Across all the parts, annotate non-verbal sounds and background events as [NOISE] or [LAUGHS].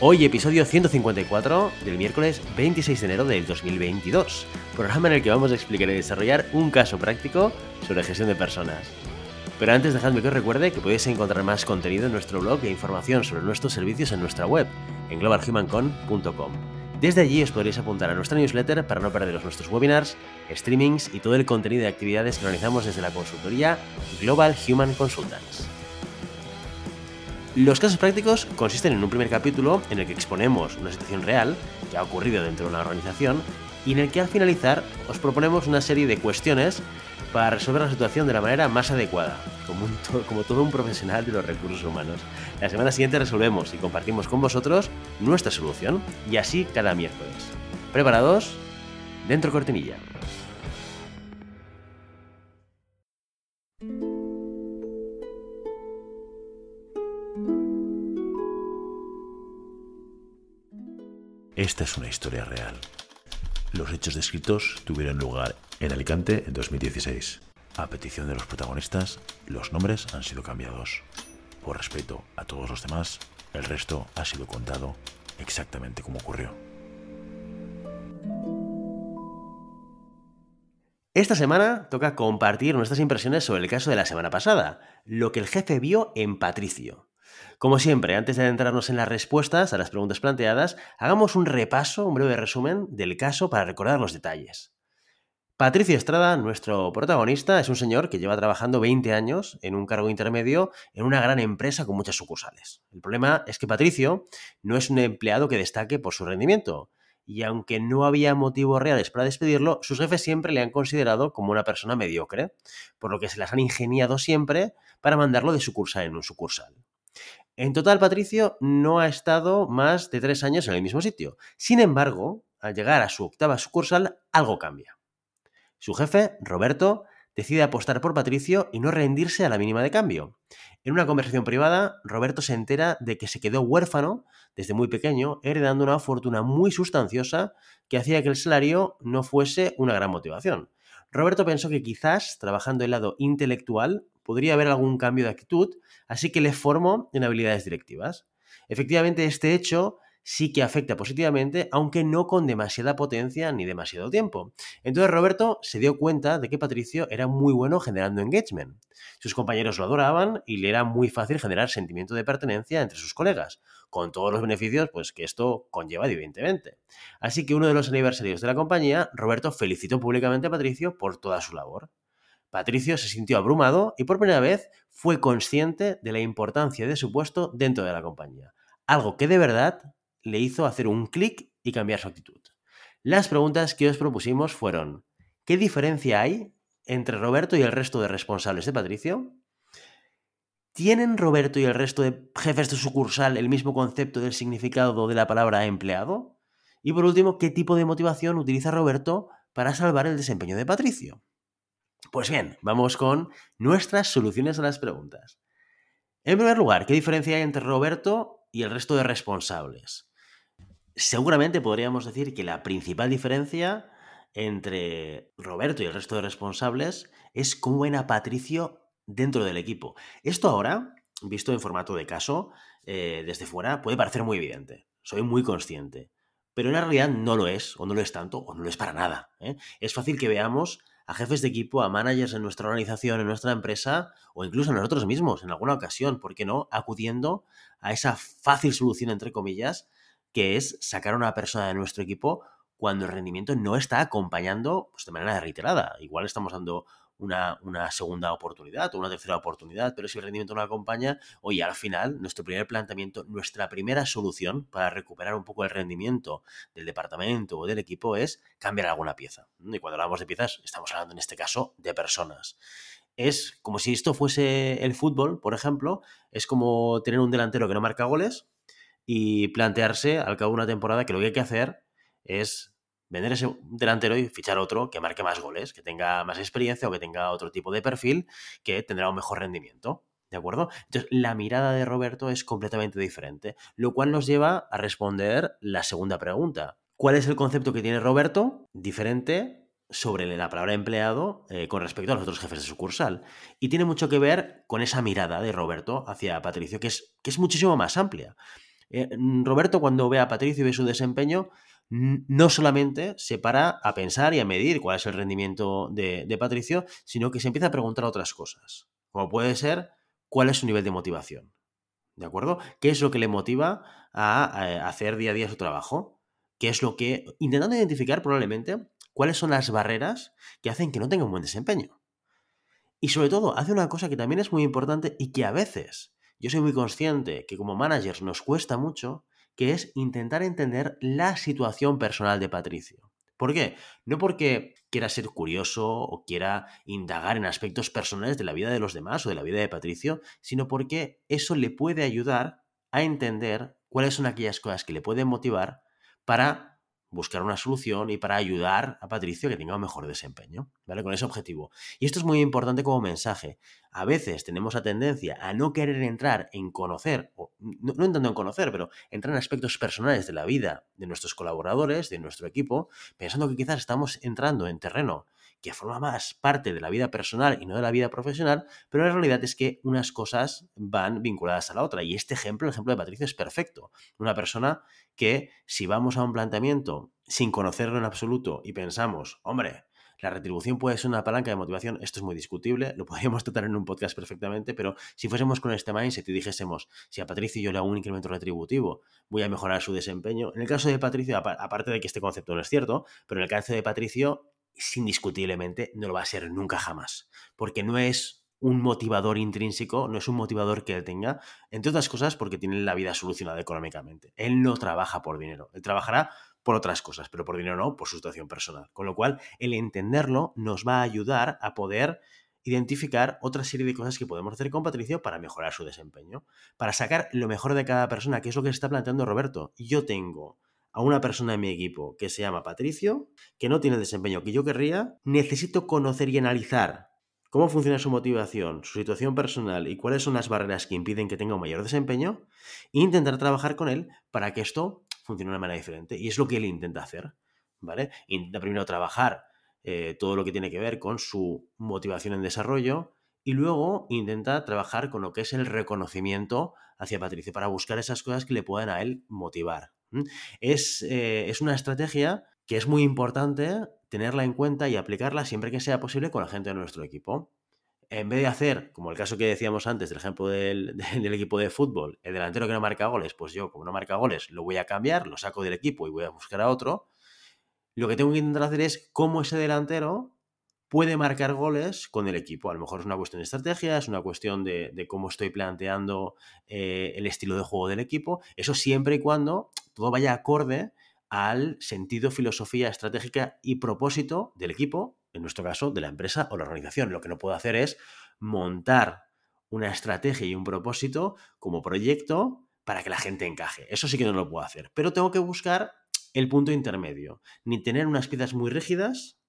Hoy episodio 154 del miércoles 26 de enero del 2022, programa en el que vamos a explicar y desarrollar un caso práctico sobre gestión de personas. Pero antes dejadme que os recuerde que podéis encontrar más contenido en nuestro blog e información sobre nuestros servicios en nuestra web, en globalhumancon.com. Desde allí os podréis apuntar a nuestra newsletter para no perderos nuestros webinars, streamings y todo el contenido de actividades que organizamos desde la consultoría Global Human Consultants. Los casos prácticos consisten en un primer capítulo en el que exponemos una situación real que ha ocurrido dentro de una organización y en el que al finalizar os proponemos una serie de cuestiones para resolver la situación de la manera más adecuada, como, como, todo un profesional de los recursos humanos. La semana siguiente resolvemos y compartimos con vosotros nuestra solución y así cada miércoles. ¿Preparados? Dentro cortinilla. Esta es una historia real. Los hechos descritos tuvieron lugar en Alicante en 2016. A petición de los protagonistas, los nombres han sido cambiados. Por respeto a todos los demás, el resto ha sido contado exactamente como ocurrió. Esta semana toca compartir nuestras impresiones sobre el caso de la semana pasada, lo que el jefe vio en Patricio. Como siempre, antes de adentrarnos en las respuestas a las preguntas planteadas, hagamos un repaso, un breve resumen del caso para recordar los detalles. Patricio Estrada, nuestro protagonista, es un señor que lleva trabajando 20 años en un cargo intermedio en una gran empresa con muchas sucursales. El problema es que Patricio no es un empleado que destaque por su rendimiento, y aunque no había motivos reales para despedirlo, sus jefes siempre le han considerado como una persona mediocre, por lo que se las han ingeniado siempre para mandarlo de sucursal en un sucursal. En total, Patricio no ha estado más de tres años en el mismo sitio. Sin embargo, al llegar a su octava sucursal, algo cambia. Su jefe, Roberto, decide apostar por Patricio y no rendirse a la mínima de cambio. En una conversación privada, Roberto se entera de que se quedó huérfano desde muy pequeño, heredando una fortuna muy sustanciosa que hacía que el salario no fuese una gran motivación. Roberto pensó que quizás, trabajando el lado intelectual, podría haber algún cambio de actitud, así que le formó en habilidades directivas. Efectivamente, este hecho sí que afecta positivamente, aunque no con demasiada potencia ni demasiado tiempo. Entonces Roberto se dio cuenta de que Patricio era muy bueno generando engagement. Sus compañeros lo adoraban y le era muy fácil generar sentimiento de pertenencia entre sus colegas, con todos los beneficios pues, que esto conlleva evidentemente. Así que uno de los aniversarios de la compañía, Roberto felicitó públicamente a Patricio por toda su labor. Patricio se sintió abrumado y por primera vez fue consciente de la importancia de su puesto dentro de la compañía, algo que de verdad le hizo hacer un clic y cambiar su actitud. Las preguntas que os propusimos fueron, ¿qué diferencia hay entre Roberto y el resto de responsables de Patricio? ¿Tienen Roberto y el resto de jefes de sucursal el mismo concepto del significado de la palabra empleado? Y por último, ¿qué tipo de motivación utiliza Roberto para salvar el desempeño de Patricio? Pues bien, vamos con nuestras soluciones a las preguntas. En primer lugar, ¿qué diferencia hay entre Roberto y el resto de responsables? Seguramente podríamos decir que la principal diferencia entre Roberto y el resto de responsables es cómo ven a Patricio dentro del equipo. Esto ahora, visto en formato de caso, eh, desde fuera, puede parecer muy evidente. Soy muy consciente. Pero en la realidad no lo es, o no lo es tanto, o no lo es para nada. ¿eh? Es fácil que veamos a jefes de equipo, a managers en nuestra organización, en nuestra empresa, o incluso a nosotros mismos en alguna ocasión, ¿por qué no? Acudiendo a esa fácil solución, entre comillas, que es sacar a una persona de nuestro equipo cuando el rendimiento no está acompañando pues, de manera reiterada. Igual estamos dando una, una, segunda oportunidad o una tercera oportunidad, pero si el rendimiento no acompaña, oye, al final, nuestro primer planteamiento, nuestra primera solución para recuperar un poco el rendimiento del departamento o del equipo es cambiar alguna pieza. Y cuando hablamos de piezas, estamos hablando en este caso de personas. Es como si esto fuese el fútbol, por ejemplo, es como tener un delantero que no marca goles y plantearse al cabo de una temporada que lo que hay que hacer es vender ese delantero y fichar otro que marque más goles, que tenga más experiencia o que tenga otro tipo de perfil que tendrá un mejor rendimiento. ¿De acuerdo? Entonces, la mirada de Roberto es completamente diferente, lo cual nos lleva a responder la segunda pregunta. ¿Cuál es el concepto que tiene Roberto diferente sobre la palabra empleado eh, con respecto a los otros jefes de sucursal? Y tiene mucho que ver con esa mirada de Roberto hacia Patricio, que es, que es muchísimo más amplia. Eh, Roberto, cuando ve a Patricio y ve su desempeño, no solamente se para a pensar y a medir cuál es el rendimiento de, Patricio, sino que se empieza a preguntar otras cosas, como puede ser cuál es su nivel de motivación. ¿De acuerdo? ¿Qué es lo que le motiva a, a hacer día a día su trabajo? ¿Qué es lo que, intentando identificar probablemente cuáles son las barreras que hacen que no tenga un buen desempeño? Y sobre todo, hace una cosa que también es muy importante y que a veces yo soy muy consciente que como managers nos cuesta mucho, que es intentar entender la situación personal de Patricio. ¿Por qué? No porque quiera ser curioso o quiera indagar en aspectos personales de la vida de los demás o de la vida de Patricio, sino porque eso le puede ayudar a entender cuáles son aquellas cosas que le pueden motivar para buscar una solución y para ayudar a Patricio que tenga un mejor desempeño, ¿vale? Con ese objetivo. Y esto es muy importante como mensaje. A veces tenemos la tendencia a no querer entrar en conocer, o no, no entrando en conocer, pero entrar en aspectos personales de la vida de nuestros colaboradores, de nuestro equipo, pensando que quizás estamos entrando en terreno que forma más parte de la vida personal y no de la vida profesional, pero la realidad es que unas cosas van vinculadas a la otra. Y este ejemplo, el ejemplo de Patricio, es perfecto. Una persona que si vamos a un planteamiento sin conocerlo en absoluto y pensamos, hombre, la retribución puede ser una palanca de motivación, esto es muy discutible, lo podríamos tratar en un podcast perfectamente, pero si fuésemos con este mindset y dijésemos, si a Patricio yo le hago un incremento retributivo, voy a mejorar su desempeño. En el caso de Patricio, aparte de que este concepto no es cierto, pero en el caso de Patricio, indiscutiblemente no lo va a ser nunca jamás, porque no es un motivador intrínseco, no es un motivador que él tenga, entre otras cosas porque tiene la vida solucionada económicamente. Él no trabaja por dinero, él trabajará por otras cosas, pero por dinero no, por su situación personal. Con lo cual, el entenderlo nos va a ayudar a poder identificar otra serie de cosas que podemos hacer con Patricio para mejorar su desempeño, para sacar lo mejor de cada persona, que es lo que está planteando Roberto. Yo tengo a una persona en mi equipo que se llama Patricio, que no tiene el desempeño que yo querría, necesito conocer y analizar cómo funciona su motivación, su situación personal y cuáles son las barreras que impiden que tenga un mayor desempeño e intentar trabajar con él para que esto funcione de una manera diferente. Y es lo que él intenta hacer, ¿vale? Intenta primero trabajar eh, todo lo que tiene que ver con su motivación en desarrollo y luego intenta trabajar con lo que es el reconocimiento hacia Patricio para buscar esas cosas que le puedan a él motivar. Es, eh, es una estrategia que es muy importante tenerla en cuenta y aplicarla siempre que sea posible con la gente de nuestro equipo. En vez de hacer, como el caso que decíamos antes del ejemplo del, [LAUGHS] del, equipo de fútbol, el delantero que no marca goles, pues yo, como no marca goles, lo voy a cambiar, lo saco del equipo y voy a buscar a otro. Lo que tengo que intentar hacer es cómo ese delantero puede marcar goles con el equipo. A lo mejor es una cuestión de estrategia, es una cuestión de, cómo estoy planteando eh, el estilo de juego del equipo. Eso siempre y cuando todo vaya acorde al sentido, filosofía estratégica y propósito del equipo, en nuestro caso, de la empresa o la organización. Lo que no puedo hacer es montar una estrategia y un propósito como proyecto para que la gente encaje. Eso sí que no lo puedo hacer. Pero tengo que buscar el punto intermedio. Ni tener unas piezas muy rígidas,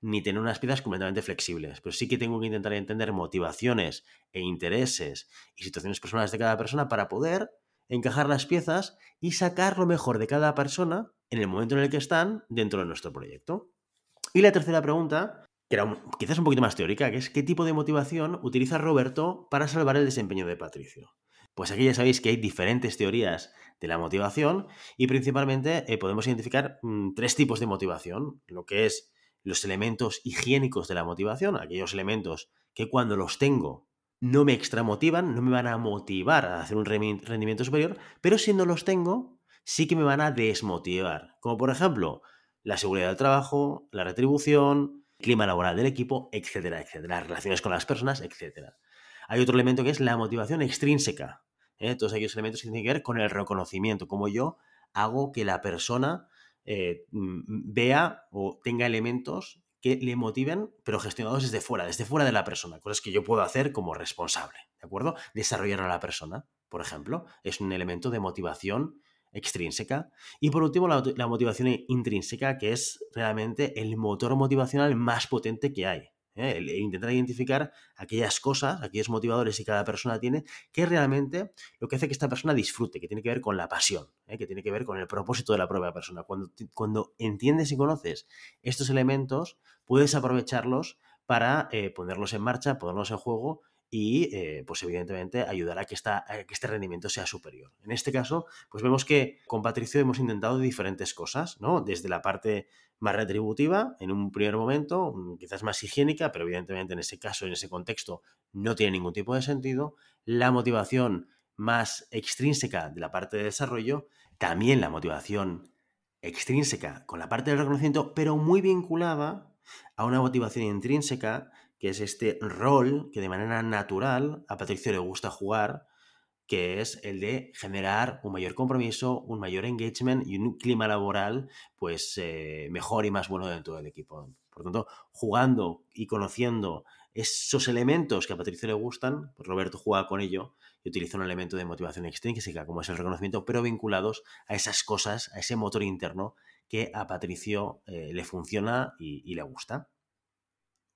ni tener unas piezas completamente flexibles, pero sí que tengo que intentar entender motivaciones e intereses y situaciones personales de cada persona para poder encajar las piezas y sacar lo mejor de cada persona en el momento en el que están dentro de nuestro proyecto. Y la tercera pregunta, que era quizás un poquito más teórica, que es ¿qué tipo de motivación utiliza Roberto para salvar el desempeño de Patricio? Pues aquí ya sabéis que hay diferentes teorías de la motivación y principalmente eh, podemos identificar mm, tres tipos de motivación, lo que es los elementos higiénicos de la motivación, aquellos elementos que cuando los tengo no me extramotivan, no me van a motivar a hacer un rendimiento superior, pero si no los tengo, sí que me van a desmotivar. Como por ejemplo, la seguridad del trabajo, la retribución, el clima laboral del equipo, etcétera, etcétera, las relaciones con las personas, etcétera. Hay otro elemento que es la motivación extrínseca. ¿eh? Todos aquellos elementos que tienen que ver con el reconocimiento, como yo hago que la persona eh, vea o tenga elementos que le motiven, pero gestionados desde fuera, desde fuera de la persona, cosas que yo puedo hacer como responsable, ¿de acuerdo? Desarrollar a la persona. por ejemplo, es un elemento de motivación extrínseca. Y por último, la, la motivación intrínseca, que es realmente el motor motivacional más potente que hay. ¿Eh? El intentar identificar aquellas cosas, aquellos motivadores que cada persona tiene, que realmente lo que hace que esta persona disfrute, que tiene que ver con la pasión, ¿eh? que tiene que ver con el propósito de la propia persona. Cuando, cuando entiendes y conoces estos elementos, puedes aprovecharlos para eh, ponerlos en marcha, ponerlos en juego y eh, pues evidentemente ayudará a que, que este rendimiento sea superior. En este caso, pues vemos que con Patricio hemos intentado diferentes cosas, ¿no? Desde la parte más retributiva, en un primer momento, mm, quizás más higiénica, pero evidentemente en ese caso, en ese contexto, no tiene ningún tipo de sentido. La motivación más extrínseca de la parte de desarrollo, también la motivación extrínseca con la parte del reconocimiento, pero muy vinculada a una motivación intrínseca que es este rol que de manera natural a Patricio le gusta jugar, que es el de generar un mayor compromiso, un mayor engagement y un clima laboral pues eh, mejor y más bueno dentro del equipo. Por tanto, jugando y conociendo esos elementos que a Patricio le gustan, pues Roberto juega con ello y utiliza un elemento de motivación extrínseca como es el reconocimiento, pero vinculados a esas cosas, a ese motor interno que a Patricio eh, le funciona y le gusta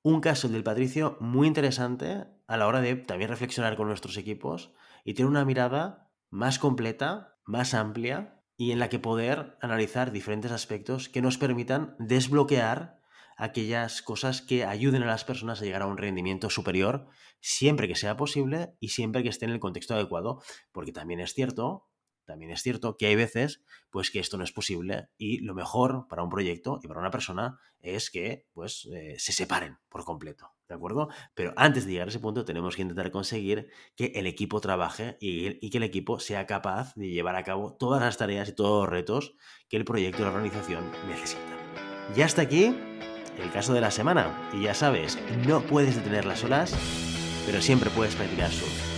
un caso del Patricio muy interesante a la hora de también reflexionar con nuestros equipos y tener una mirada más completa, más amplia y en la que poder analizar diferentes aspectos que nos permitan desbloquear aquellas cosas que ayuden a las personas a llegar a un rendimiento superior siempre que sea posible y siempre que esté en el contexto adecuado, porque también es cierto también es cierto que hay veces pues que esto no es posible y lo mejor para un proyecto y para una persona es que pues eh, se separen por completo, ¿de acuerdo? Pero antes de llegar a ese punto tenemos que intentar conseguir que el equipo trabaje y, que el equipo sea capaz de llevar a cabo todas las tareas y todos los retos que el proyecto y la organización necesitan. Ya hasta aquí el caso de la semana y ya sabes, no puedes detener las olas, pero siempre puedes practicar surf.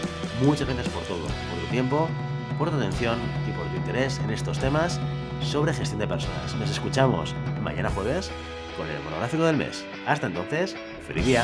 Muchas gracias por todo, por tu tiempo por tu atención y por tu interés en estos temas sobre gestión de personas. Nos escuchamos mañana jueves con el monográfico del mes. Hasta entonces, feliz día.